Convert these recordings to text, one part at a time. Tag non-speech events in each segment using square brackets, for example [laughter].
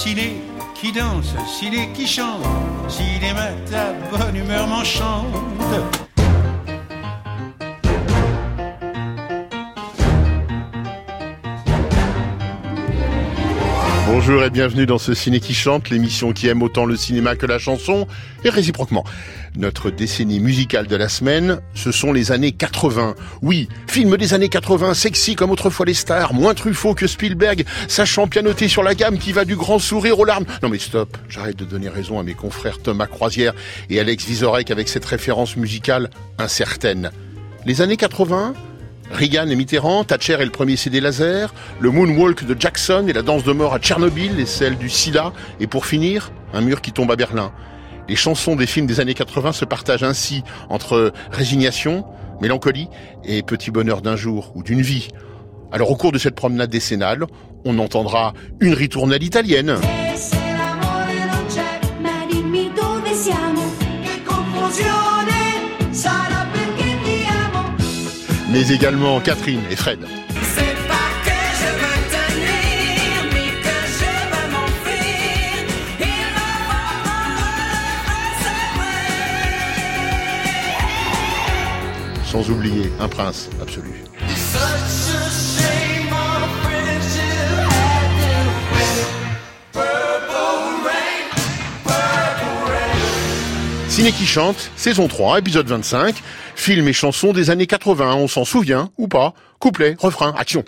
ciné qui danse, ciné qui chante, cinéma ta bonne humeur m'enchante. Bonjour et bienvenue dans ce Ciné qui chante, l'émission qui aime autant le cinéma que la chanson, et réciproquement. Notre décennie musicale de la semaine, ce sont les années 80. Oui, film des années 80, sexy comme autrefois les stars, moins Truffaut que Spielberg, sachant pianoter sur la gamme qui va du grand sourire aux larmes. Non mais stop, j'arrête de donner raison à mes confrères Thomas Croisière et Alex Vizorek avec cette référence musicale incertaine. Les années 80, Reagan et Mitterrand, Thatcher et le premier CD laser, le Moonwalk de Jackson et la danse de mort à Tchernobyl et celle du SIDA, et pour finir, un mur qui tombe à Berlin. Les chansons des films des années 80 se partagent ainsi entre résignation, mélancolie et petit bonheur d'un jour ou d'une vie. Alors au cours de cette promenade décennale, on entendra une ritournelle italienne. Mais également Catherine et Fred. Sans oublier un prince absolu. Ciné qui chante, saison 3, épisode 25, film et chansons des années 80, on s'en souvient ou pas Couplet, refrain, action.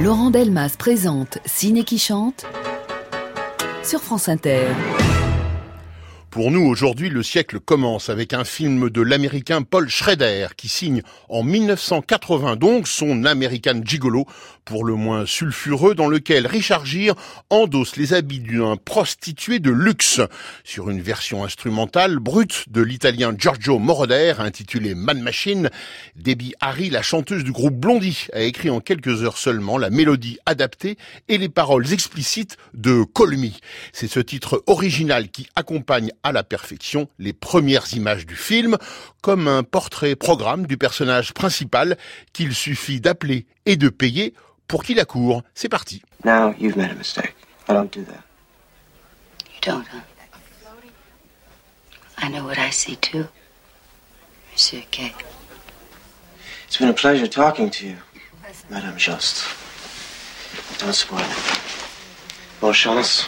Laurent Delmas présente Ciné qui chante sur France Inter. Pour nous, aujourd'hui, le siècle commence avec un film de l'américain Paul Schrader qui signe en 1980 donc son American Gigolo, pour le moins sulfureux, dans lequel Richard Gere endosse les habits d'un prostitué de luxe sur une version instrumentale brute de l'italien Giorgio Moroder intitulée Man Machine. Debbie Harry, la chanteuse du groupe Blondie, a écrit en quelques heures seulement la mélodie adaptée et les paroles explicites de Call. C'est ce titre original qui accompagne à la perfection les premières images du film, comme un portrait programme du personnage principal qu'il suffit d'appeler et de payer pour qu'il accourt. C'est parti. Now you've made a mistake. I don't do that. You don't, huh? I know what I see too. Monsieur Kay. It's been a pleasure talking to you, Madame Just. Don't spoil it. Bonne chance.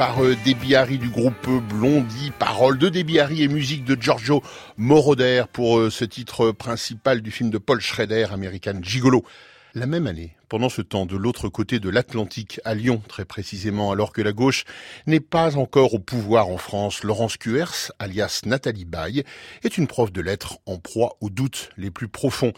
Par euh, Debbie Harry du groupe Blondie, paroles de Debbie Harry et musique de Giorgio Moroder pour euh, ce titre principal du film de Paul Schrader, American Gigolo. La même année, pendant ce temps, de l'autre côté de l'Atlantique, à Lyon très précisément, alors que la gauche n'est pas encore au pouvoir en France, Laurence Cuers, alias Nathalie Baye, est une prof de lettres en proie aux doutes les plus profonds.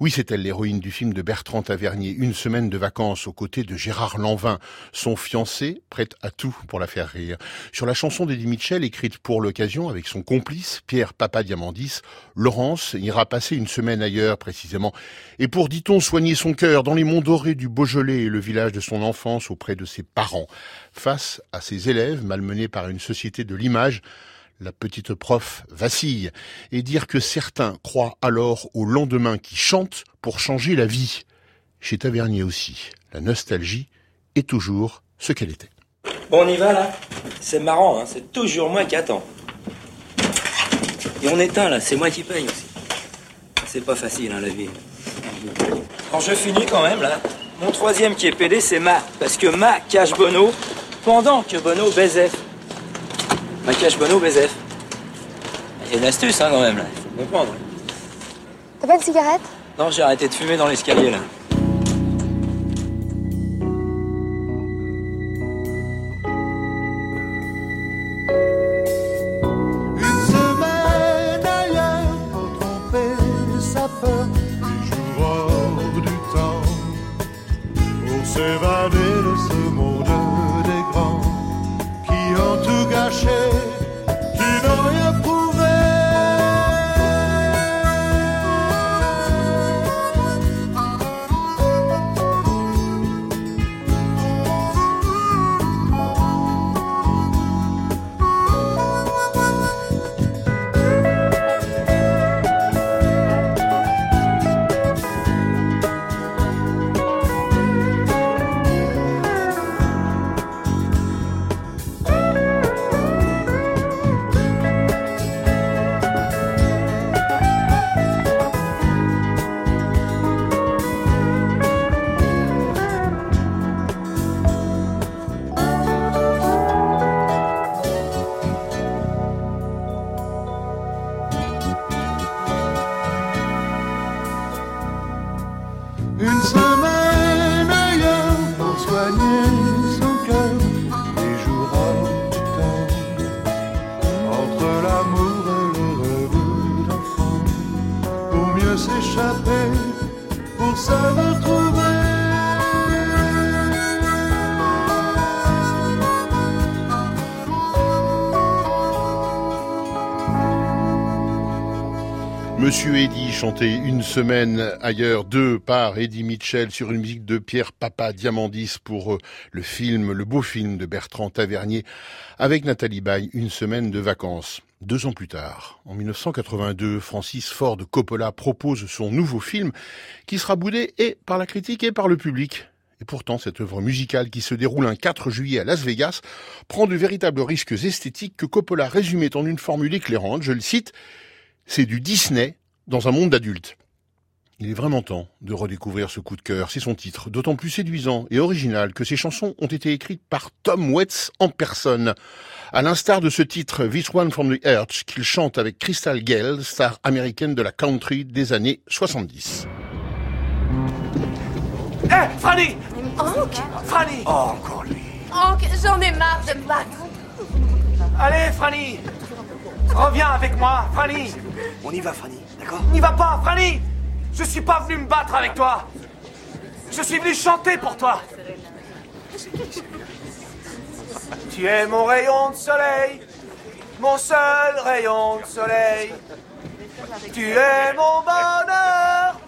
Oui, c'est elle l'héroïne du film de Bertrand Tavernier, Une semaine de vacances aux côtés de Gérard Lanvin, son fiancé, prête à tout pour la faire rire. Sur la chanson d'Eddie Mitchell, écrite pour l'occasion avec son complice, Pierre Papadiamandis, Laurence ira passer une semaine ailleurs précisément. Et pour, dit-on, soigner son cœur dans les monts dorés du Beaujolais et le village de son enfance auprès de ses parents. Face à ses élèves malmenés par une société de l'image, la petite prof vacille et dire que certains croient alors au lendemain qui chante pour changer la vie. Chez Tavernier aussi, la nostalgie est toujours ce qu'elle était. Bon, on y va là C'est marrant, hein c'est toujours moi qui attends. Et on éteint là, c'est moi qui paye aussi. C'est pas facile hein, la vie. Quand je finis quand même là, mon troisième qui est pédé c'est Ma, parce que Ma cache Bono pendant que Bono baisait. Maquillage Bono, BZF. Il y a une astuce, hein, quand même, là. Il faut comprendre. T'as pas de cigarette? Non, j'ai arrêté de fumer dans l'escalier, là. Monsieur Eddy chantait une semaine ailleurs, deux par Eddie Mitchell sur une musique de Pierre Papa Diamandis pour euh, le film, le beau film de Bertrand Tavernier avec Nathalie Baye, une semaine de vacances. Deux ans plus tard, en 1982, Francis Ford Coppola propose son nouveau film qui sera boudé et par la critique et par le public. Et pourtant, cette œuvre musicale qui se déroule un 4 juillet à Las Vegas prend de véritables risques esthétiques que Coppola résumait en une formule éclairante, je le cite, c'est du Disney dans un monde d'adultes. Il est vraiment temps de redécouvrir ce coup de cœur, c'est son titre, d'autant plus séduisant et original que ces chansons ont été écrites par Tom Waits en personne. À l'instar de ce titre This One from the Earth qu'il chante avec Crystal Gale, star américaine de la country des années 70. Hé, Fanny Hank? Fanny Oh, encore lui. Hank, j'en ai marre de me battre. Allez, Fanny Reviens avec moi, Fanny On y va, Fanny, d'accord N'y va pas, Fanny Je suis pas venu me battre avec toi Je suis venu chanter pour toi Tu es mon rayon de soleil, mon seul rayon de soleil. Tu es mon bonheur,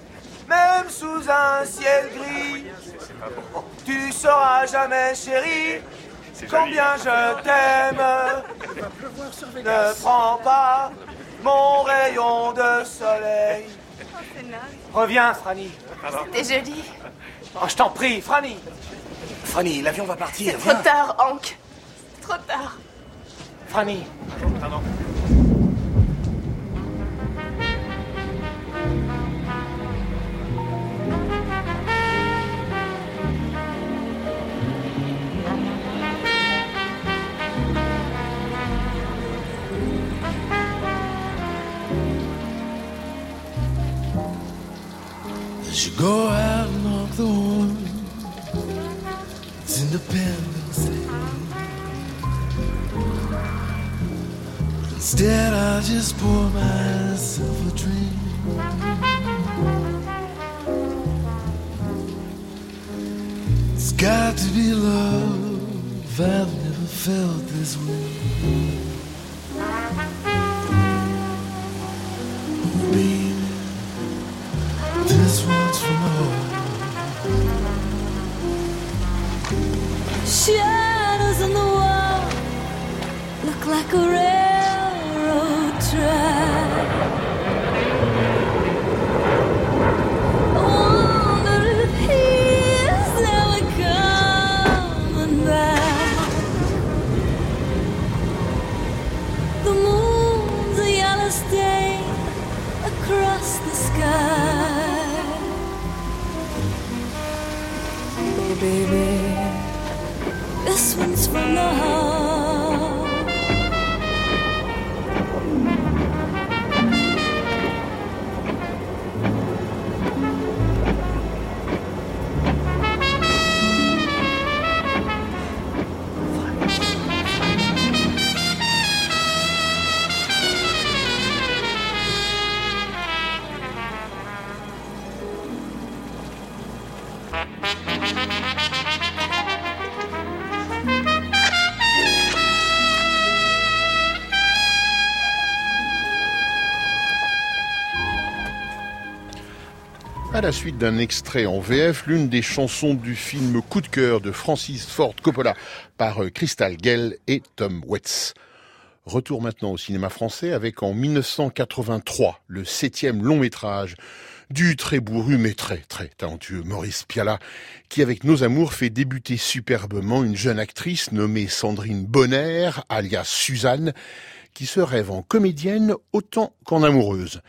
même sous un ciel gris. Tu sauras jamais, chérie, combien je t'aime. [laughs] Ne prends pas mon rayon de soleil. Reviens, Franny. T'es jolie. Oh, je t'en prie, Franny. Franny, l'avion va partir. Trop tard, Hank. Trop tard. Franny. Should go out and knock the horn. It's Independence Day. Instead, I'll just pour myself a drink. It's got to be love. I've never felt this way. Shadows on the wall look like a railroad suite d'un extrait en VF, l'une des chansons du film Coup de cœur de Francis Ford Coppola par euh, Crystal Gale et Tom Waits. Retour maintenant au cinéma français avec en 1983 le septième long métrage du très bourru mais très très talentueux Maurice Pialat qui avec Nos Amours fait débuter superbement une jeune actrice nommée Sandrine Bonner alias Suzanne qui se rêve en comédienne autant qu'en amoureuse.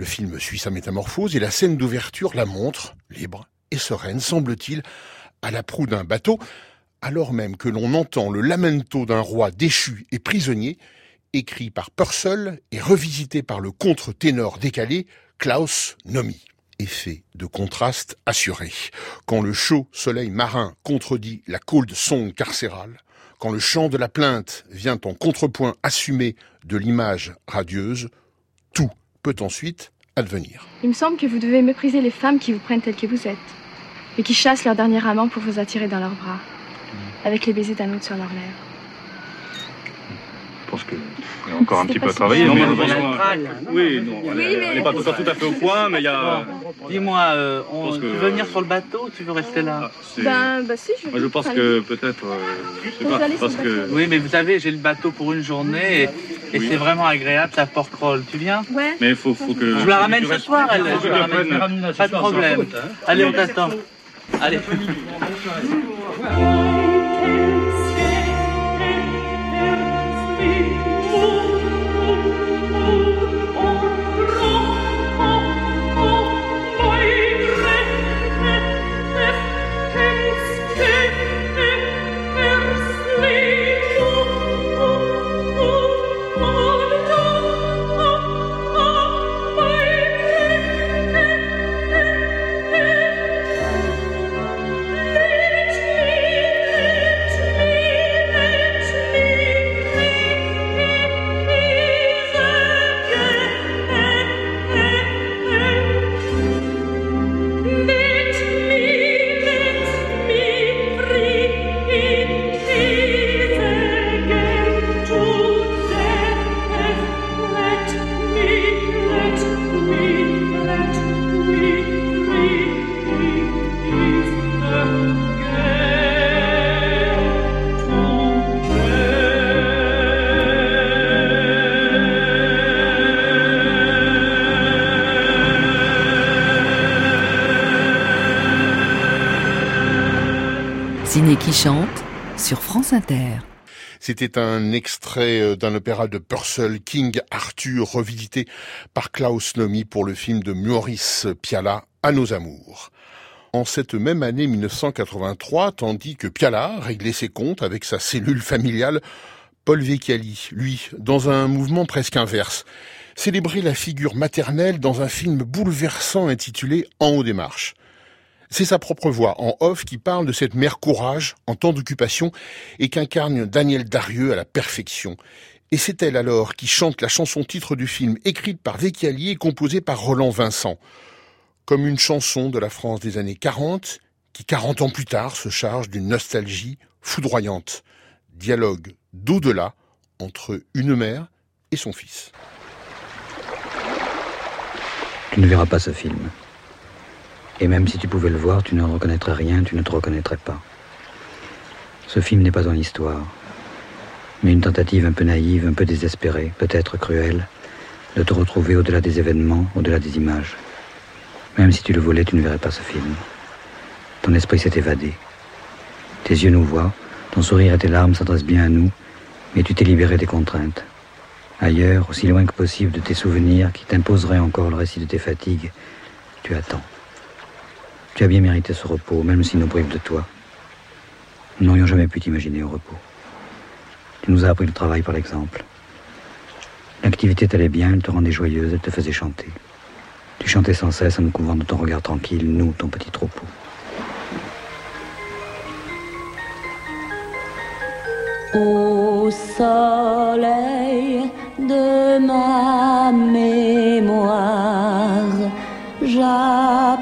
Le film suit sa métamorphose et la scène d'ouverture la montre, libre et sereine, semble-t-il, à la proue d'un bateau, alors même que l'on entend le lamento d'un roi déchu et prisonnier, écrit par Purcell et revisité par le contre-ténor décalé Klaus Nomi. Effet de contraste assuré. Quand le chaud soleil marin contredit la cold song carcérale, quand le chant de la plainte vient en contrepoint assumé de l'image radieuse, tout peut ensuite advenir. Il me semble que vous devez mépriser les femmes qui vous prennent telles que vous êtes et qui chassent leur dernier amant pour vous attirer dans leurs bras, avec les baisers d'un autre sur leurs lèvres. Je pense qu'il y a encore un petit peu à travailler. Non, mais on a- oui, non, Oui, elle mais- elle n'est pas tout, tout à fait au point, mais il y a. Dis-moi, euh, on- tu que- veux venir sur le bateau ou tu veux rester là? C'est- Ben, bah si, je Moi, je pense que peut-être. euh, pas, parce que. Oui, mais vous savez, j'ai le bateau pour une journée et, et Oui. c'est vraiment agréable, ça Porquerolles. Tu viens? Ouais. Mais il faut, faut que. Je la ramène ce soir, elle. Je la ramène. Pas de problème. Allez, on t'attend. Allez. Ciné C'était un extrait euh, d'un opéra de Purcell, King Arthur, revisité par Klaus Nomi pour le film de Maurice Pialat, À nos amours. En cette même année 1983, tandis que Pialat réglait ses comptes avec sa cellule familiale, Paul Vecchiali, lui, dans un mouvement presque inverse, célébrer la figure maternelle dans un film bouleversant intitulé En haut des marches. C'est sa propre voix en off qui parle de cette mère courage en temps d'occupation et qu'incarne Daniel Darieux à la perfection. Et c'est elle alors qui chante la chanson titre du film écrite par Vecchiali et composée par Roland Vincent. Comme une chanson de la France des années 40 qui 40 ans plus tard se charge d'une nostalgie foudroyante. Dialogue d'au-delà entre une mère et son fils. Tu ne verras pas ce film. Et même si tu pouvais le voir, tu ne reconnaîtrais rien, tu ne te reconnaîtrais pas. Ce film n'est pas une histoire, mais une tentative un peu naïve, un peu désespérée, peut-être cruelle, de te retrouver au-delà des événements, au-delà des images. Même si tu le volais, tu ne verrais pas ce film. Ton esprit s'est évadé. Tes yeux nous voient, ton sourire et tes larmes s'adressent bien à nous, mais tu t'es libéré des contraintes. Ailleurs, aussi loin que possible de tes souvenirs qui t'imposeraient encore le récit de tes fatigues, tu attends. Tu as bien mérité ce repos, même si nous prive de toi. Nous n'aurions jamais pu t'imaginer au repos. Tu nous as appris le travail par l'exemple. L'activité t'allait bien, elle te rendait joyeuse, elle te faisait chanter. Tu chantais sans cesse en nous couvrant de ton regard tranquille, nous, ton petit troupeau. Au soleil de ma mémoire, j'aperçois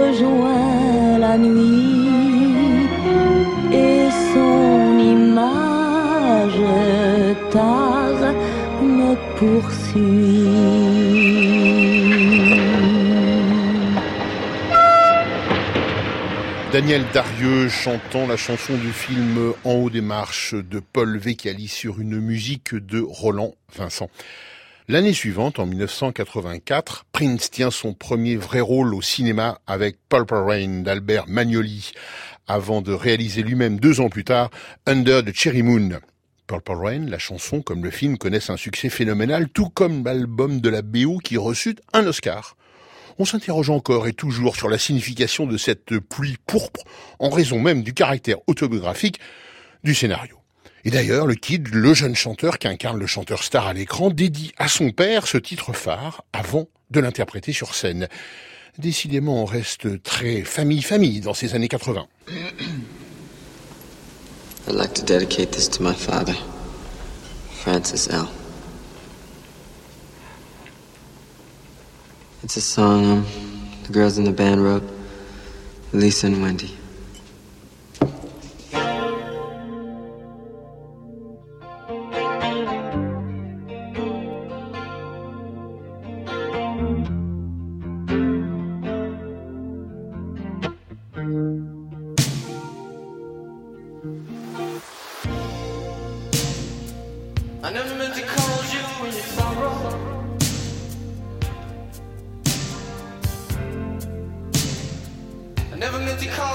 rejoint la nuit et son image me poursuit. Daniel Darieux chantant la chanson du film En haut des marches de Paul Vecchiali sur une musique de Roland Vincent. L'année suivante, en 1984, Prince tient son premier vrai rôle au cinéma avec Purple Rain d'Albert Magnoli, avant de réaliser lui-même deux ans plus tard Under the Cherry Moon. Purple Rain, la chanson comme le film connaissent un succès phénoménal, tout comme l'album de la BO qui reçut un Oscar. On s'interroge encore et toujours sur la signification de cette pluie pourpre en raison même du caractère autobiographique du scénario. Et d'ailleurs, le Kid, le jeune chanteur qui incarne le chanteur star à l'écran, dédie à son père ce titre phare avant de l'interpréter sur scène. Décidément, on reste très famille-famille dans ces années 80. [clears throat] I'd like to dedicate this to my father, Francis L. It's a song um, the girls in the band wrote, Lisa and Wendy. I never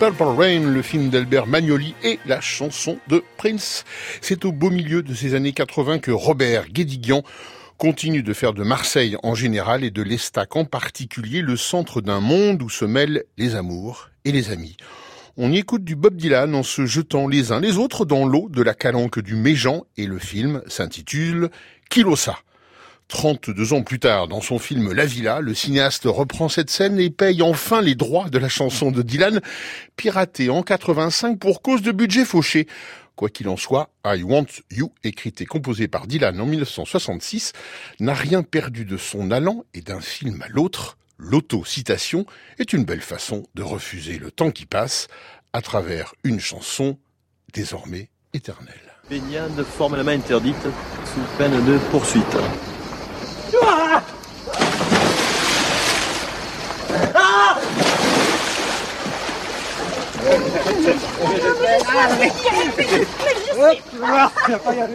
Purple Rain, le film d'Albert Magnoli et la chanson de Prince. C'est au beau milieu de ces années 80 que Robert Guédiguian continue de faire de Marseille en général et de l'Estac en particulier le centre d'un monde où se mêlent les amours et les amis. On y écoute du Bob Dylan en se jetant les uns les autres dans l'eau de la calanque du Méjean et le film s'intitule Kilosa. 32 ans plus tard, dans son film La Villa, le cinéaste reprend cette scène et paye enfin les droits de la chanson de Dylan, piratée en 85 pour cause de budget fauché. Quoi qu'il en soit, I Want You, écrite et composée par Dylan en 1966, n'a rien perdu de son allant et d'un film à l'autre, l'auto-citation est une belle façon de refuser le temps qui passe à travers une chanson désormais éternelle. Baignade forme la main interdite sous peine de poursuite. 야빨 리.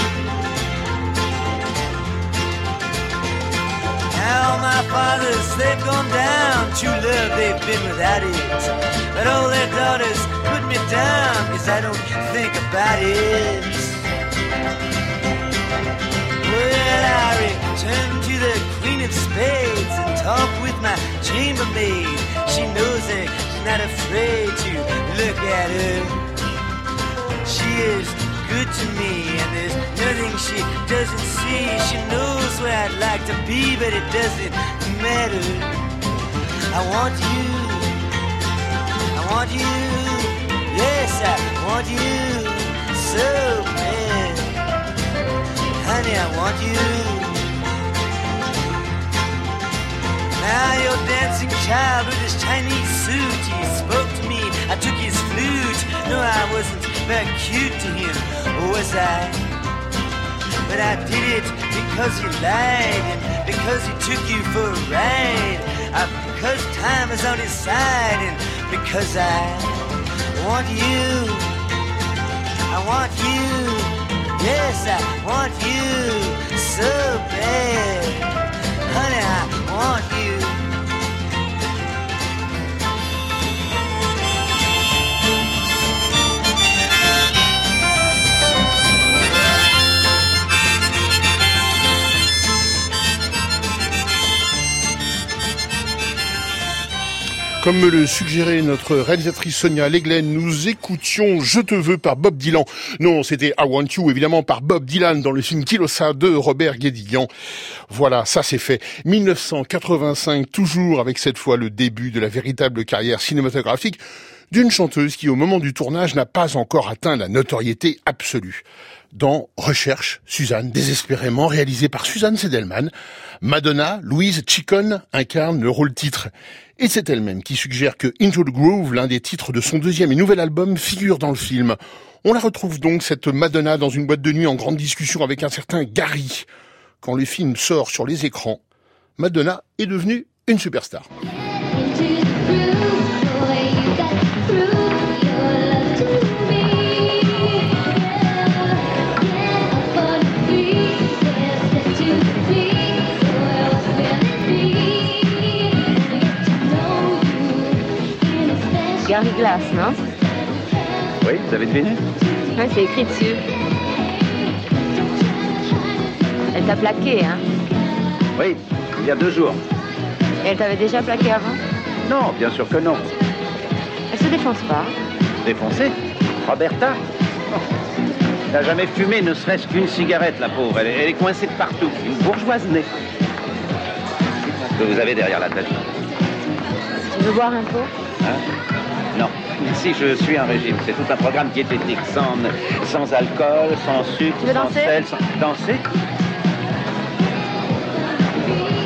Now my fathers, they've gone down. True love, they've been without it. But all their daughters put me down, cause I don't think about it. Well, I return to the Queen of Spades and talk with my chambermaid. She knows it, she's not afraid to look at her. She is good to me, and there's nothing she doesn't see. She knows where I'd like to be, but it doesn't matter. I want you, I want you, yes, I want you so bad. Honey, I want you. Now your dancing child with his Chinese suit, he spoke to me. I took his flute. No, I wasn't very cute to him, or was I? But I did it because he lied and because he took you for a ride. Uh, because time is on his side and because I want you. I want you. Yes, I want you so bad. Honey, I want you. Comme me le suggérait notre réalisatrice Sonia Leglen, nous écoutions Je te veux par Bob Dylan. Non, c'était I Want You, évidemment, par Bob Dylan dans le film Kilosa de Robert Guédiguian. Voilà, ça c'est fait. 1985, toujours avec cette fois le début de la véritable carrière cinématographique d'une chanteuse qui, au moment du tournage, n'a pas encore atteint la notoriété absolue. Dans Recherche, Suzanne, désespérément réalisé par Suzanne Sedelman, Madonna, Louise Chicon incarne le rôle titre. Et c'est elle-même qui suggère que Into the Groove, l'un des titres de son deuxième et nouvel album, figure dans le film. On la retrouve donc, cette Madonna, dans une boîte de nuit en grande discussion avec un certain Gary. Quand le film sort sur les écrans, Madonna est devenue une superstar. Non Oui, vous avez deviné Ouais, c'est écrit dessus. Elle t'a plaqué, hein Oui, il y a deux jours. Et elle t'avait déjà plaqué avant Non, bien sûr que non. Elle se défonce pas. Défoncé Roberta Oh. Elle n'a jamais fumé ne serait-ce qu'une cigarette, la pauvre. Elle, est- elle est coincée de partout. Une bourgeoise née. Que vous avez derrière la tête. Tu veux boire un pot Hein non. Ici, je suis un régime. C'est tout un programme diététique. Sans, sans alcool, sans sucre, Tu veux sans danser sel. Sans... Danser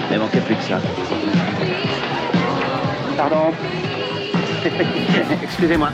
Il ne manquait plus que ça. Pardon. [laughs] Excusez-moi.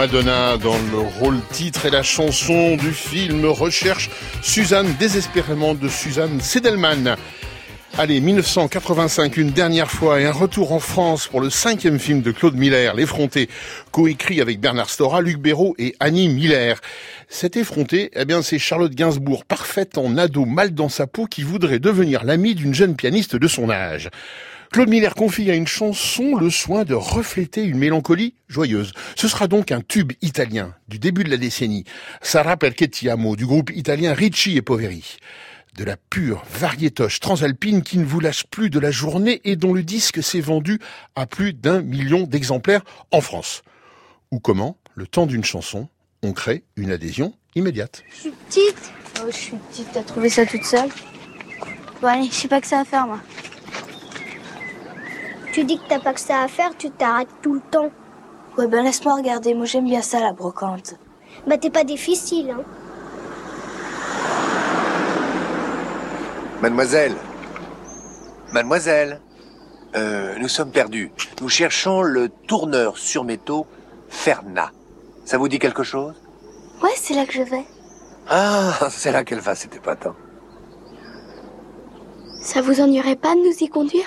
Madonna dans le rôle titre et la chanson du film Recherche Suzanne désespérément de Suzanne Sedelman. Allez, 1985, une dernière fois et un retour en France pour le cinquième film de Claude Miller, L'Effronté, coécrit avec Bernard Stora, Luc Béraud et Annie Miller. Cet effronté, eh bien, c'est Charlotte Gainsbourg, parfaite en ado, mal dans sa peau, qui voudrait devenir l'amie d'une jeune pianiste de son âge. Claude Miller confie à une chanson le soin de refléter une mélancolie joyeuse. Ce sera donc un tube italien du début de la décennie. Ti amo du groupe italien Ricci et Poveri de la pure variétoche transalpine qui ne vous lâche plus de la journée et dont le disque s'est vendu à plus d'un million d'exemplaires en France. Ou comment, le temps d'une chanson, on crée une adhésion immédiate. Je suis petite. Oh, je suis petite, t'as trouvé ça toute seule? Bon allez, je sais pas que ça à faire moi. Tu dis que t'as pas que ça à faire, tu t'arrêtes tout le temps. Ouais ben laisse-moi regarder, moi j'aime bien ça la brocante. Bah t'es pas difficile, hein. Mademoiselle Mademoiselle euh, Nous sommes perdus. Nous cherchons le tourneur sur métaux Ferna. Ça vous dit quelque chose? Ouais, c'est là que je vais. Ah, [laughs] c'est là qu'elle va, c'était pas tant. Ça vous ennuierait pas de nous y conduire?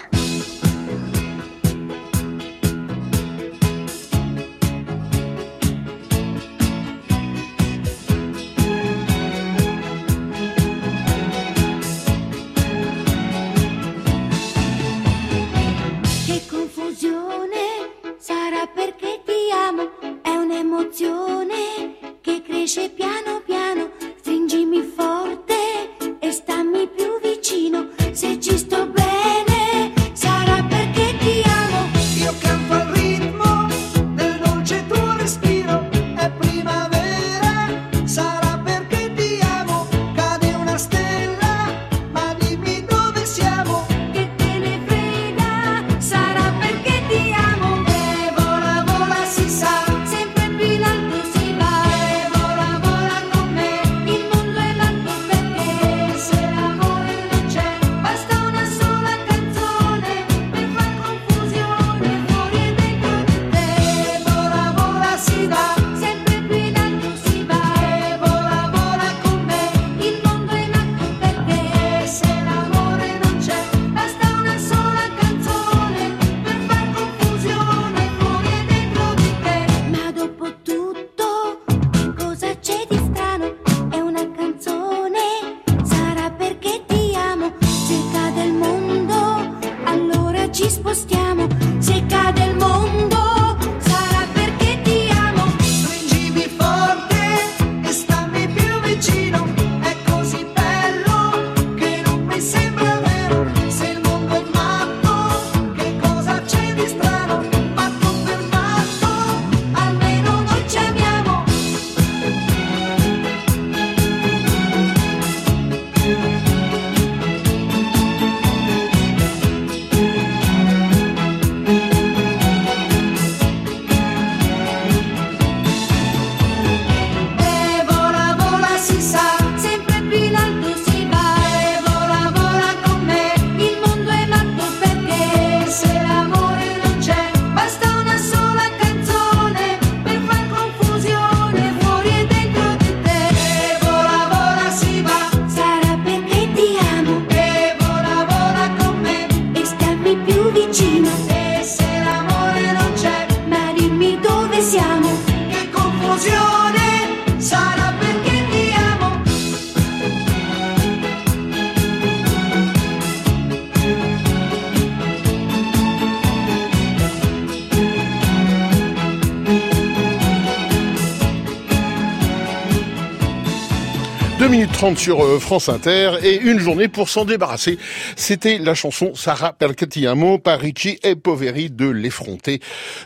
Minutes 30 sur euh, France Inter et une journée pour s'en débarrasser. C'était la chanson Sarah Percatiamo par Ricci et Poveri de L'Effronté,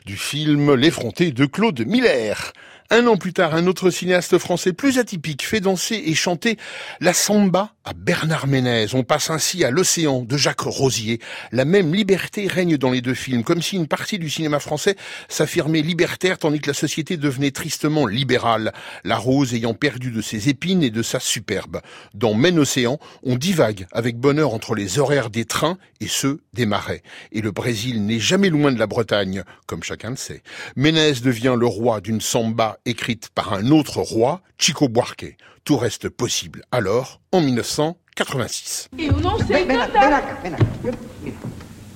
du film L'Effronté de Claude Miller. Un an plus tard, un autre cinéaste français plus atypique fait danser et chanter la samba à Bernard Ménez. On passe ainsi à l'océan de Jacques Rosier. La même liberté règne dans les deux films, comme si une partie du cinéma français s'affirmait libertaire tandis que la société devenait tristement libérale, la rose ayant perdu de ses épines et de sa superbe. Dans Maine Océan, on divague avec bonheur entre les horaires des trains et ceux des marais. Et le Brésil n'est jamais loin de la Bretagne, comme chacun le sait. Ménez devient le roi d'une samba écrite par un autre roi, Chico Buarque. Tout reste possible alors, en 1900. 86.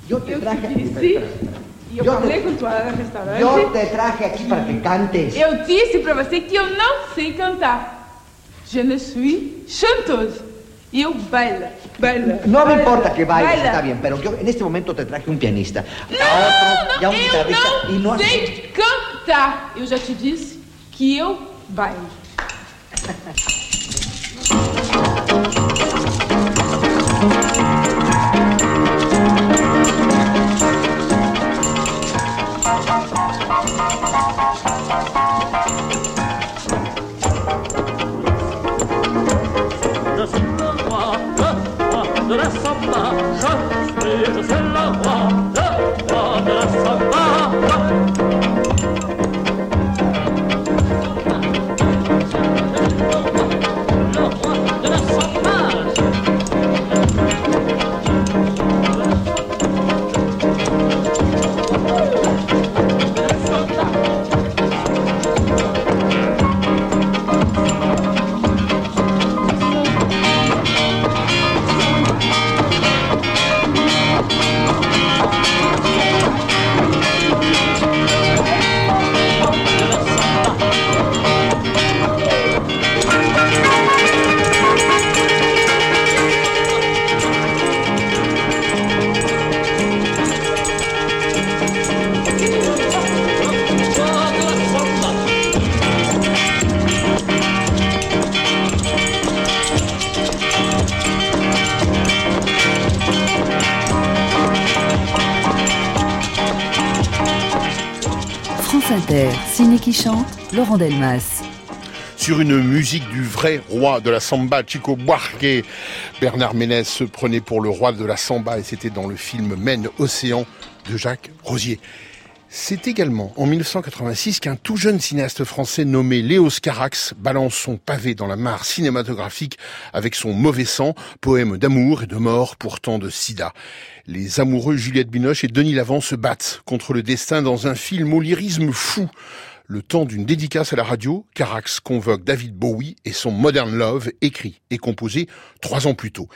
Eu te eu falei com tua restaurante. Traje para que cantes. Eu disse pra você que eu não sei cantar. Je ne suis chanteuse. Eu bailo, bailo. No me importa que bailes, bailo. está bien, pero yo en este momento te traje un pianista. Ya un y no cantar. Eu já te disse que eu bailo. Je suis le roi, le roi de la samba. Laurent Delmas. Sur une musique du vrai roi de la samba, Chico Buarque, Bernard Ménez se prenait pour le roi de la samba et c'était dans le film Men Océan de Jacques Rosier. C'est également en 1986 qu'un tout jeune cinéaste français nommé Léo Scarax balance son pavé dans la mare cinématographique avec son mauvais sang, poème d'amour et de mort pourtant de sida. Les amoureux Juliette Binoche et Denis Lavant se battent contre le destin dans un film au lyrisme fou. Le temps d'une dédicace à la radio, Carax convoque David Bowie et son Modern Love, écrit et composé trois ans plus tôt.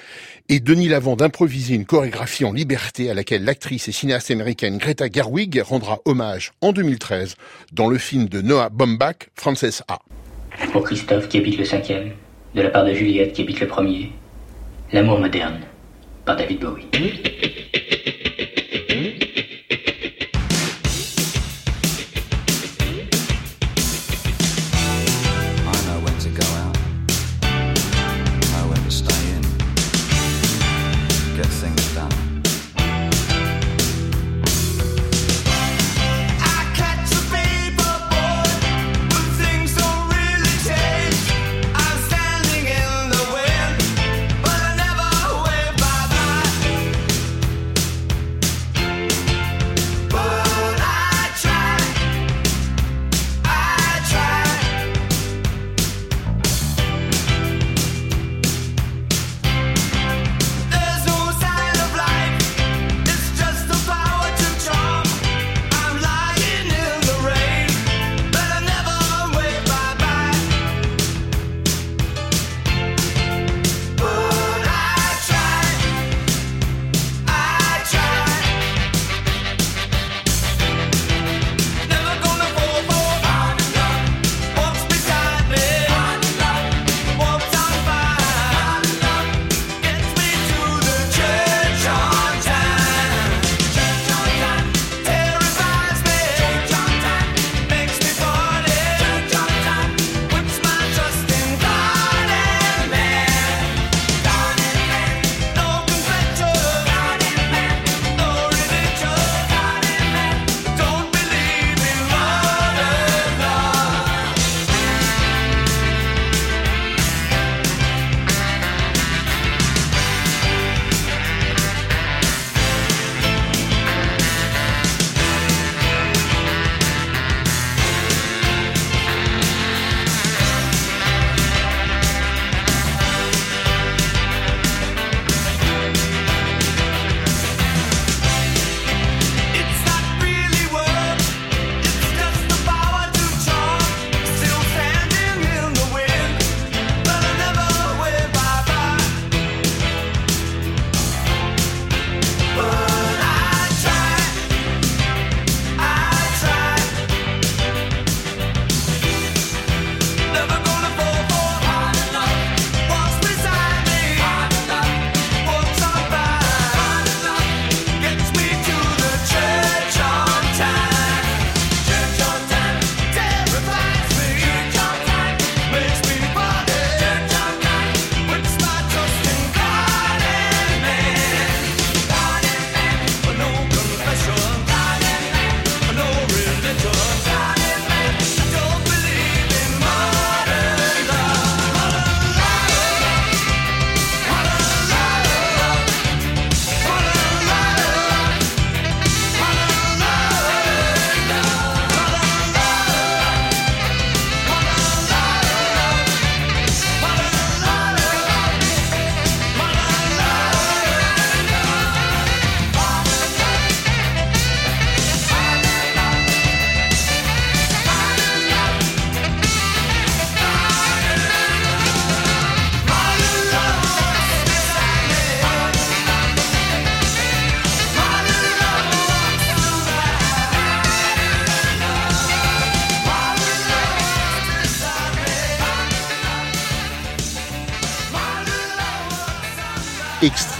Et Denis Lavant d'improviser une chorégraphie en liberté à laquelle l'actrice et cinéaste américaine Greta Gerwig rendra hommage en 2013 dans le film de Noah Baumbach, Frances A. Pour Christophe qui habite le cinquième, de la part de Juliette qui habite le premier, L'amour moderne, par David Bowie.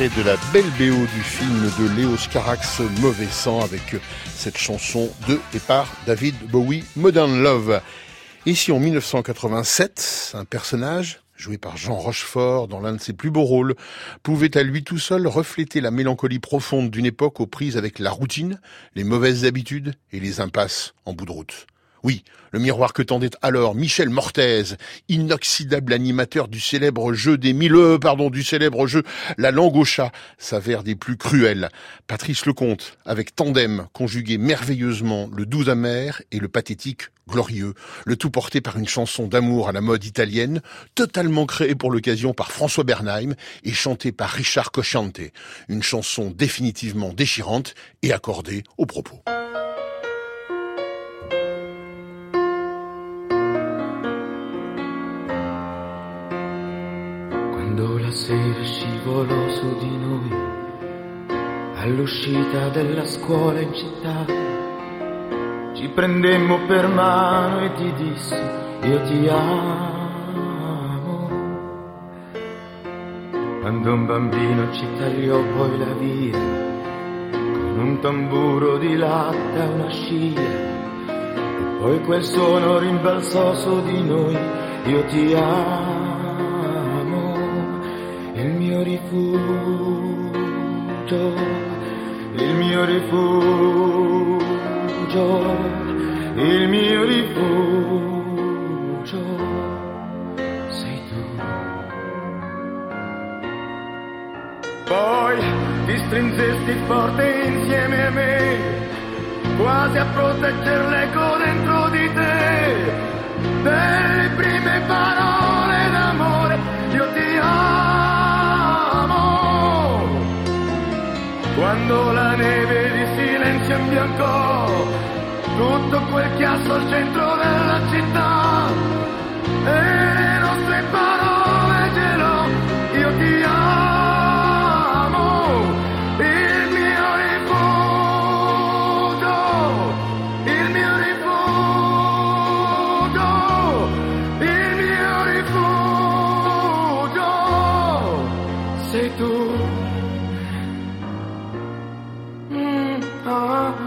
De la belle BO du film de Léo Carax, Mauvais sang, avec cette chanson de et par David Bowie, Modern Love. Ici en 1987, un personnage joué par Jean Rochefort dans l'un de ses plus beaux rôles, pouvait à lui tout seul refléter la mélancolie profonde d'une époque aux prises avec la routine, les mauvaises habitudes et les impasses en bout de route. Oui, le miroir que tendait alors Michel Mortez, inoxydable animateur du célèbre jeu des mille, euh, pardon, du célèbre jeu La langue au chat, s'avère des plus cruels. Patrice Lecomte, avec Tandem, conjuguait merveilleusement le doux amer et le pathétique glorieux, le tout porté par une chanson d'amour à la mode italienne, totalement créée pour l'occasion par François Bernheim et chantée par Richard Cocciante. Une chanson définitivement déchirante et accordée au propos. Sera scivolò su di noi, all'uscita della scuola in città, ci prendemmo per mano e ti dissi io ti amo. Quando un bambino ci tagliò poi la via, con un tamburo di latte a una scia, e poi quel suono rimbalzò su di noi, io ti amo al centro della città. E le nostre parole gelò, io ti amo, il mio rifugio, il mio rifugio, il mio rifugio, sei tu. Mm, ah,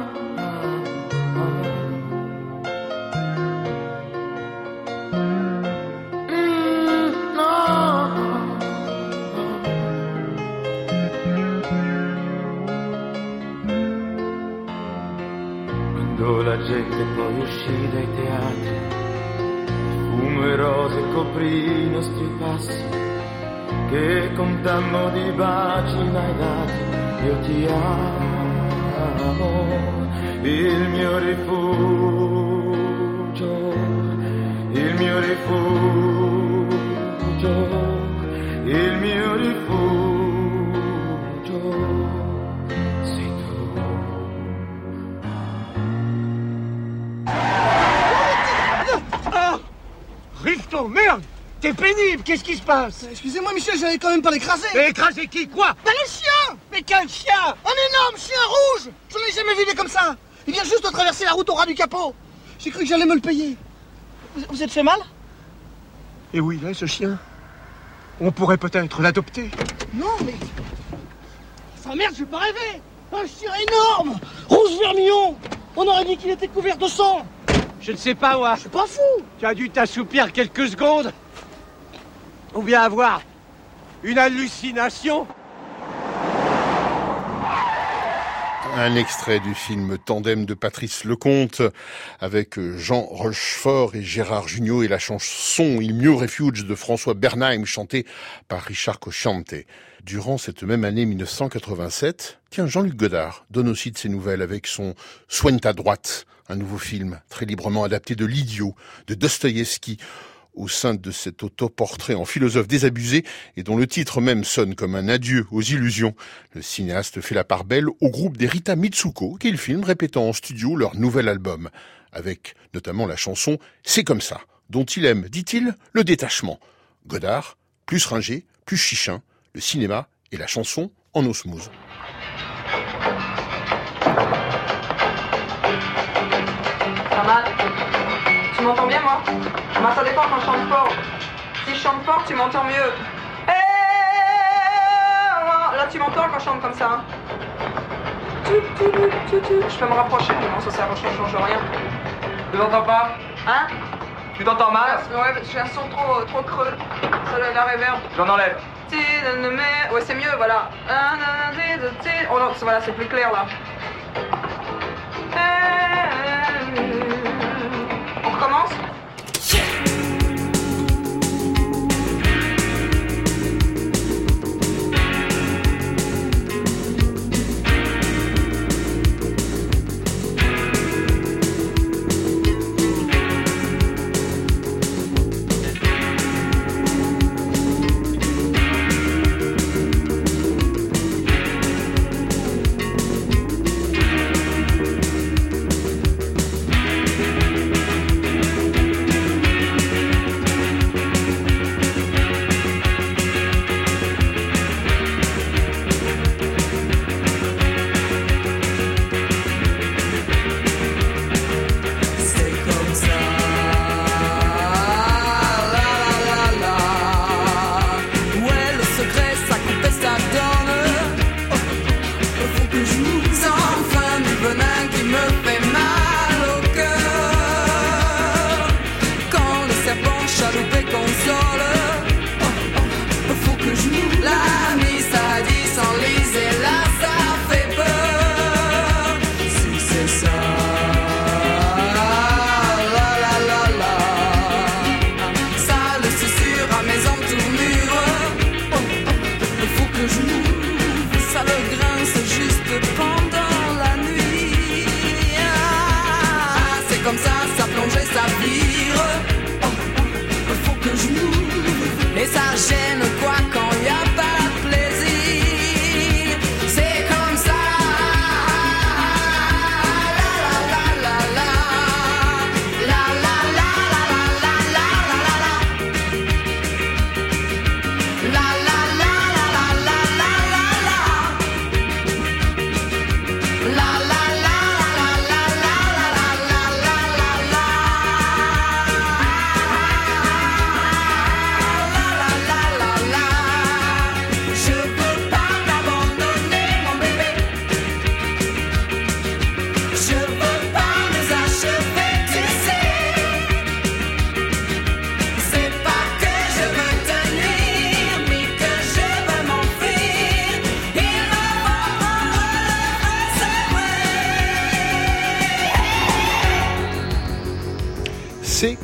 contammo di baci mai dati, io ti amo, il mio rifugio, passe Excusez-moi, Michel, j'allais quand même pas l'écraser. Mais écraser qui Quoi Bah le chien Mais quel chien Un énorme chien rouge Je l'ai jamais vu il est comme ça Il vient juste de traverser la route au ras du capot J'ai cru que j'allais me le payer. Vous, vous êtes fait mal Et il est, ce chien On pourrait peut-être l'adopter. Non, mais... Enfin merde, je vais pas rêver Un chien énorme Rouge vermillon On aurait dit qu'il était couvert de sang Je ne sais pas, moi. Je suis pas fou Tu as dû t'assoupir quelques secondes Ou bien avoir une hallucination Un extrait du film Tandem de Patrice Lecomte avec Jean Rochefort et Gérard Jugnot et la chanson Il mio refuge de François Bernheim chantée par Richard Cocciante. Durant cette même année 1987, tiens, Jean-Luc Godard donne aussi de ses nouvelles avec son Soigne ta droite, un nouveau film très librement adapté de l'idiot de Dostoïevski au sein de cet autoportrait en philosophe désabusé et dont le titre même sonne comme un adieu aux illusions. Le cinéaste fait la part belle au groupe des Rita Mitsuko qu'il filme répétant en studio leur nouvel album, avec notamment la chanson C'est comme ça, dont il aime, dit-il, le détachement. Godard, plus ringé, plus chichin, le cinéma et la chanson en osmose. M'entends bien, moi Moi, ça dépend quand je chante fort. Si je chante fort, tu m'entends mieux. Eh, tu m'entends quand je chante comme ça hein. Je peux me rapprocher, mais non, ça sert, ça change rien. Tu t'entends pas? Hein? Tu t'entends mal? Ouais, j'ai un son trop, trop creux. Ça, la, la réverb. J'en enlève. Ouais, c'est mieux, voilà. Oh non, voilà, c'est plus clair là.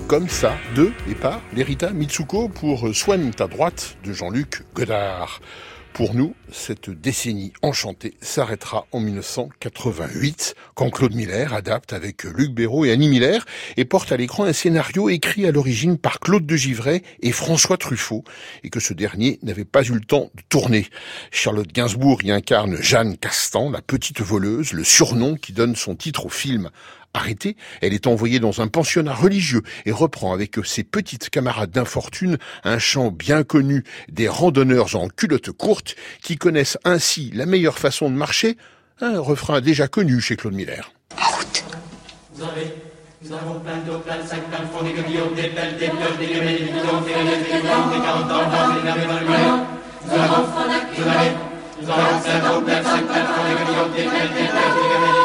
Comme ça de et par l'Erita Mitsuko pour Soigne ta droite de Jean-Luc Godard. Pour nous, cette décennie enchantée s'arrêtera en 1988, quand Claude Miller adapte avec Luc Béraud et Annie Miller et porte à l'écran un scénario écrit à l'origine par Claude de Givray et François Truffaut, et que ce dernier n'avait pas eu le temps de tourner. Charlotte Gainsbourg y incarne Jeanne Castan, la petite voleuse, le surnom qui donne son titre au film. Arrêtée, elle est envoyée dans un pensionnat religieux et reprend avec ses petites camarades d'infortune un chant bien connu des randonneurs en culotte courte qui connaissent ainsi la meilleure façon de marcher, un refrain déjà connu chez Claude Miller. Vous avez, nous avons plein d'eau, plein de sacs, plein de fournis, de guillaumes, des belles, des pioches, des gamets, des bidons, des rêves, des blancs, des carottes dans le ventre, des nerfs dans le cœur. Nous avons, vous avez, nous avons plein d'eau, plein de sacs, plein de fournis, de guillaumes, des belles, des pioches, des gamets,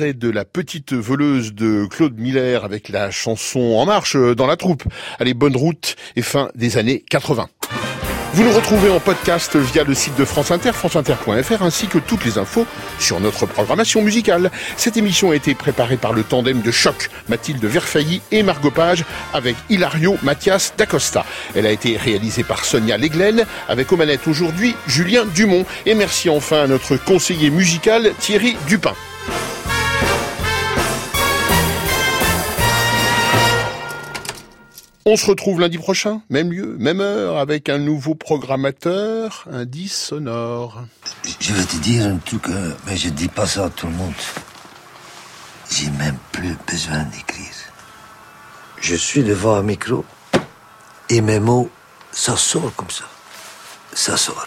de la petite voleuse de Claude Miller avec la chanson En marche euh, dans la troupe. Allez, bonne route et fin des années 80. Vous nous retrouvez en podcast via le site de France Inter, franceinter.fr, ainsi que toutes les infos sur notre programmation musicale. Cette émission a été préparée par le tandem de choc, Mathilde Verfailly et Margot Page, avec Hilario Mathias D'Acosta. Elle a été réalisée par Sonia Leglen, avec aux manettes aujourd'hui Julien Dumont. Et merci enfin à notre conseiller musical Thierry Dupin. On se retrouve lundi prochain, même lieu, même heure, avec un nouveau programmateur, un disque sonore. Je vais te dire un truc, hein, mais je dis pas ça à tout le monde. J'ai même plus besoin d'écrire. Je suis devant un micro et mes mots, ça sort comme ça. Ça sort.